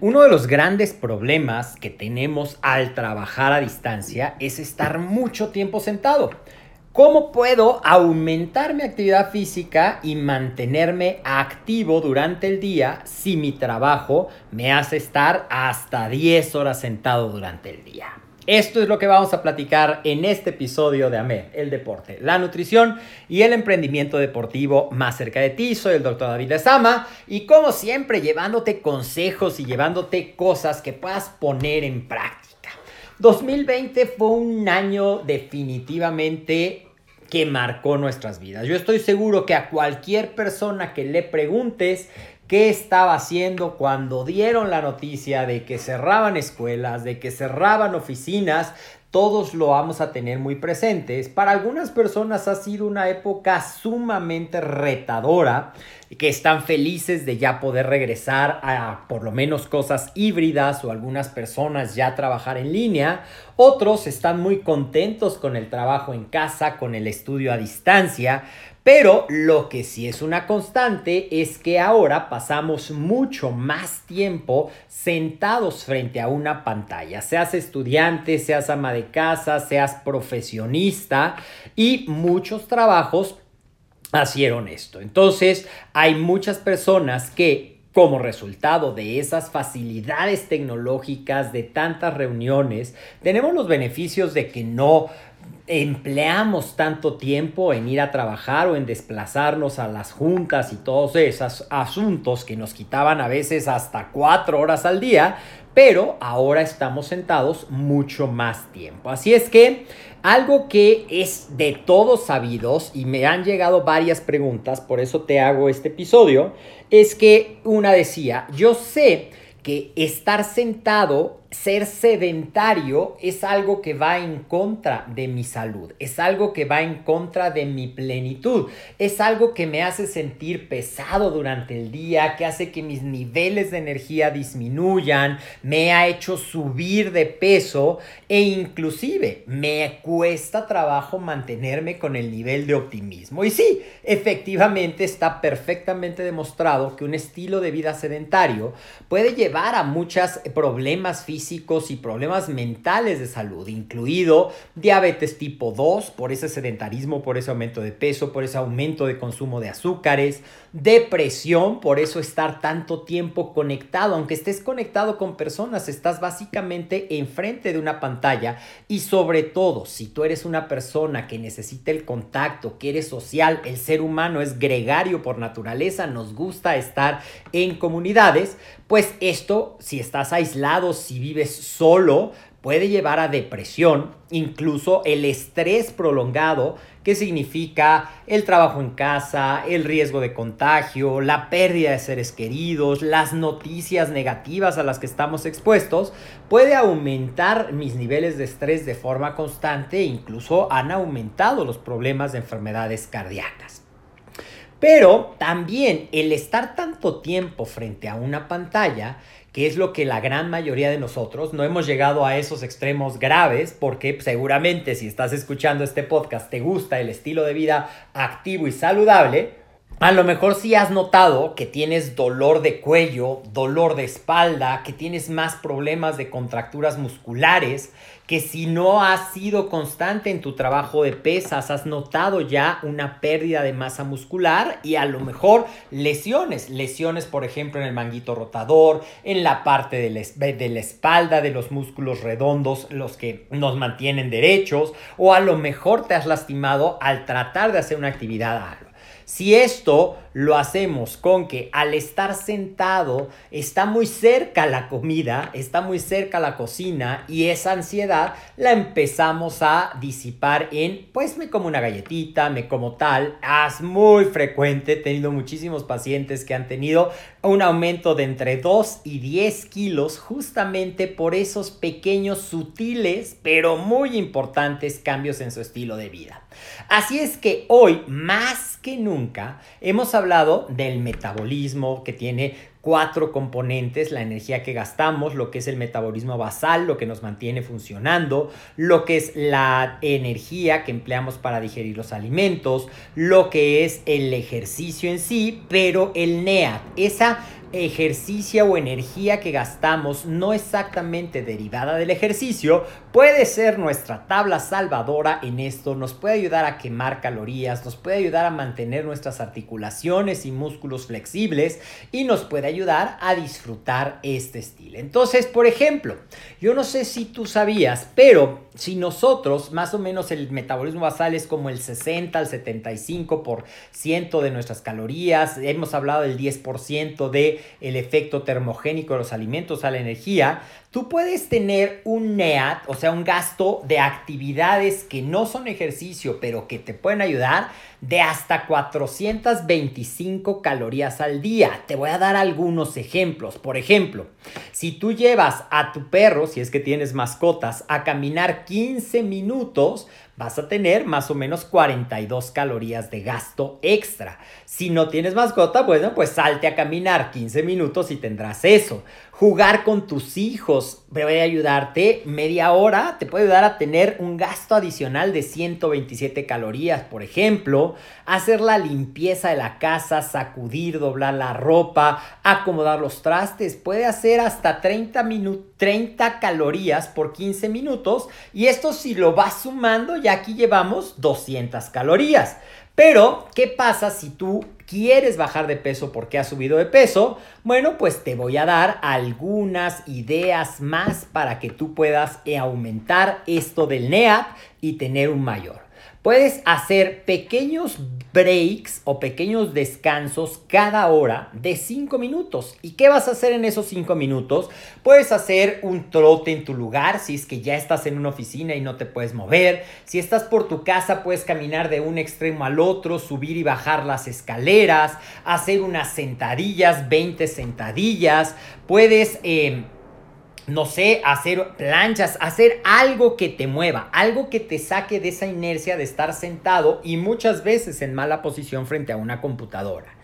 Uno de los grandes problemas que tenemos al trabajar a distancia es estar mucho tiempo sentado. ¿Cómo puedo aumentar mi actividad física y mantenerme activo durante el día si mi trabajo me hace estar hasta 10 horas sentado durante el día? Esto es lo que vamos a platicar en este episodio de AMED, el deporte, la nutrición y el emprendimiento deportivo más cerca de ti. Soy el doctor David Lezama y como siempre llevándote consejos y llevándote cosas que puedas poner en práctica. 2020 fue un año definitivamente que marcó nuestras vidas. Yo estoy seguro que a cualquier persona que le preguntes qué estaba haciendo cuando dieron la noticia de que cerraban escuelas, de que cerraban oficinas, todos lo vamos a tener muy presentes. Para algunas personas ha sido una época sumamente retadora, que están felices de ya poder regresar a por lo menos cosas híbridas o algunas personas ya trabajar en línea. Otros están muy contentos con el trabajo en casa, con el estudio a distancia. Pero lo que sí es una constante es que ahora pasamos mucho más tiempo sentados frente a una pantalla, seas estudiante, seas ama de casa, seas profesionista y muchos trabajos hicieron esto. Entonces, hay muchas personas que como resultado de esas facilidades tecnológicas, de tantas reuniones, tenemos los beneficios de que no empleamos tanto tiempo en ir a trabajar o en desplazarnos a las juntas y todos esos asuntos que nos quitaban a veces hasta cuatro horas al día, pero ahora estamos sentados mucho más tiempo. Así es que algo que es de todos sabidos y me han llegado varias preguntas, por eso te hago este episodio, es que una decía, yo sé que estar sentado ser sedentario es algo que va en contra de mi salud, es algo que va en contra de mi plenitud, es algo que me hace sentir pesado durante el día, que hace que mis niveles de energía disminuyan, me ha hecho subir de peso e inclusive me cuesta trabajo mantenerme con el nivel de optimismo. Y sí, efectivamente está perfectamente demostrado que un estilo de vida sedentario puede llevar a muchos problemas físicos, físicos y problemas mentales de salud, incluido diabetes tipo 2 por ese sedentarismo, por ese aumento de peso, por ese aumento de consumo de azúcares, depresión, por eso estar tanto tiempo conectado, aunque estés conectado con personas, estás básicamente enfrente de una pantalla y sobre todo, si tú eres una persona que necesita el contacto, que eres social, el ser humano es gregario por naturaleza, nos gusta estar en comunidades, pues esto, si estás aislado, si vives solo, puede llevar a depresión, incluso el estrés prolongado, que significa el trabajo en casa, el riesgo de contagio, la pérdida de seres queridos, las noticias negativas a las que estamos expuestos, puede aumentar mis niveles de estrés de forma constante e incluso han aumentado los problemas de enfermedades cardíacas. Pero también el estar tanto tiempo frente a una pantalla que es lo que la gran mayoría de nosotros no hemos llegado a esos extremos graves, porque seguramente si estás escuchando este podcast te gusta el estilo de vida activo y saludable, a lo mejor sí has notado que tienes dolor de cuello, dolor de espalda, que tienes más problemas de contracturas musculares, que si no has sido constante en tu trabajo de pesas, has notado ya una pérdida de masa muscular y a lo mejor lesiones, lesiones por ejemplo en el manguito rotador, en la parte de la, de la espalda, de los músculos redondos, los que nos mantienen derechos, o a lo mejor te has lastimado al tratar de hacer una actividad si esto lo hacemos con que al estar sentado está muy cerca la comida, está muy cerca la cocina y esa ansiedad la empezamos a disipar en, pues me como una galletita, me como tal, es muy frecuente, he tenido muchísimos pacientes que han tenido un aumento de entre 2 y 10 kilos justamente por esos pequeños sutiles pero muy importantes cambios en su estilo de vida. Así es que hoy, más que nunca, hemos hablado del metabolismo que tiene cuatro componentes, la energía que gastamos, lo que es el metabolismo basal, lo que nos mantiene funcionando, lo que es la energía que empleamos para digerir los alimentos, lo que es el ejercicio en sí, pero el NEAT, esa ejercicio o energía que gastamos no exactamente derivada del ejercicio, puede ser nuestra tabla salvadora en esto, nos puede ayudar a quemar calorías, nos puede ayudar a mantener nuestras articulaciones y músculos flexibles y nos puede ayudar a disfrutar este estilo. Entonces, por ejemplo, yo no sé si tú sabías, pero si nosotros, más o menos el metabolismo basal es como el 60 al 75% de nuestras calorías, hemos hablado del 10% de el efecto termogénico de los alimentos a la energía, tú puedes tener un NEAT, o sea, un gasto de actividades que no son ejercicio, pero que te pueden ayudar de hasta 425 calorías al día. Te voy a dar algunos ejemplos. Por ejemplo, si tú llevas a tu perro, si es que tienes mascotas, a caminar 15 minutos, vas a tener más o menos 42 calorías de gasto extra. Si no tienes mascota, bueno, pues salte a caminar 15 minutos y tendrás eso. Jugar con tus hijos puede ayudarte media hora, te puede ayudar a tener un gasto adicional de 127 calorías, por ejemplo, hacer la limpieza de la casa, sacudir, doblar la ropa, acomodar los trastes, puede hacer hasta 30, 30 calorías por 15 minutos y esto si lo vas sumando ya aquí llevamos 200 calorías. Pero, ¿qué pasa si tú quieres bajar de peso porque has subido de peso? Bueno, pues te voy a dar algunas ideas más para que tú puedas aumentar esto del NEAT y tener un mayor. Puedes hacer pequeños breaks o pequeños descansos cada hora de 5 minutos. ¿Y qué vas a hacer en esos 5 minutos? Puedes hacer un trote en tu lugar si es que ya estás en una oficina y no te puedes mover. Si estás por tu casa puedes caminar de un extremo al otro, subir y bajar las escaleras, hacer unas sentadillas, 20 sentadillas. Puedes... Eh, no sé, hacer planchas, hacer algo que te mueva, algo que te saque de esa inercia de estar sentado y muchas veces en mala posición frente a una computadora.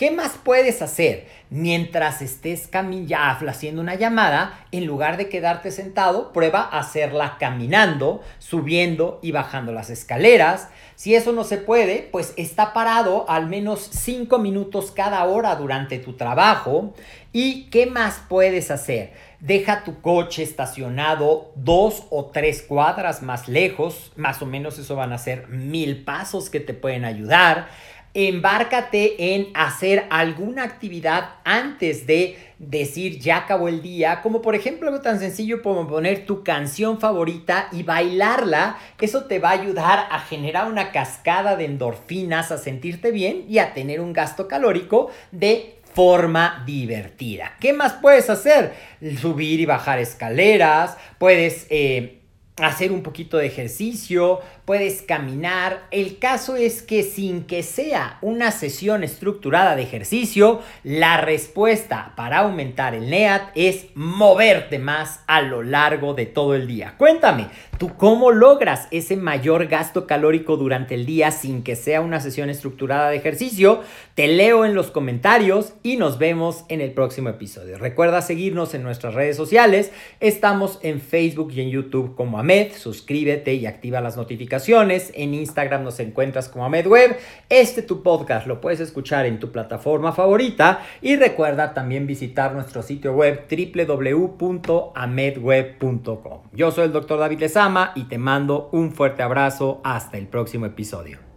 ¿Qué más puedes hacer mientras estés ya haciendo una llamada? En lugar de quedarte sentado, prueba hacerla caminando, subiendo y bajando las escaleras. Si eso no se puede, pues está parado al menos 5 minutos cada hora durante tu trabajo. ¿Y qué más puedes hacer? Deja tu coche estacionado dos o tres cuadras más lejos, más o menos eso van a ser mil pasos que te pueden ayudar. Embárcate en hacer alguna actividad antes de decir ya acabó el día, como por ejemplo algo tan sencillo como poner tu canción favorita y bailarla. Eso te va a ayudar a generar una cascada de endorfinas, a sentirte bien y a tener un gasto calórico de forma divertida. ¿Qué más puedes hacer? Subir y bajar escaleras, puedes... Eh, hacer un poquito de ejercicio, puedes caminar. El caso es que sin que sea una sesión estructurada de ejercicio, la respuesta para aumentar el NEAT es moverte más a lo largo de todo el día. Cuéntame, ¿tú cómo logras ese mayor gasto calórico durante el día sin que sea una sesión estructurada de ejercicio? Te leo en los comentarios y nos vemos en el próximo episodio. Recuerda seguirnos en nuestras redes sociales. Estamos en Facebook y en YouTube como Suscríbete y activa las notificaciones. En Instagram nos encuentras como Ahmed Web. Este tu podcast lo puedes escuchar en tu plataforma favorita. Y recuerda también visitar nuestro sitio web www.amedweb.com. Yo soy el doctor David Lezama y te mando un fuerte abrazo. Hasta el próximo episodio.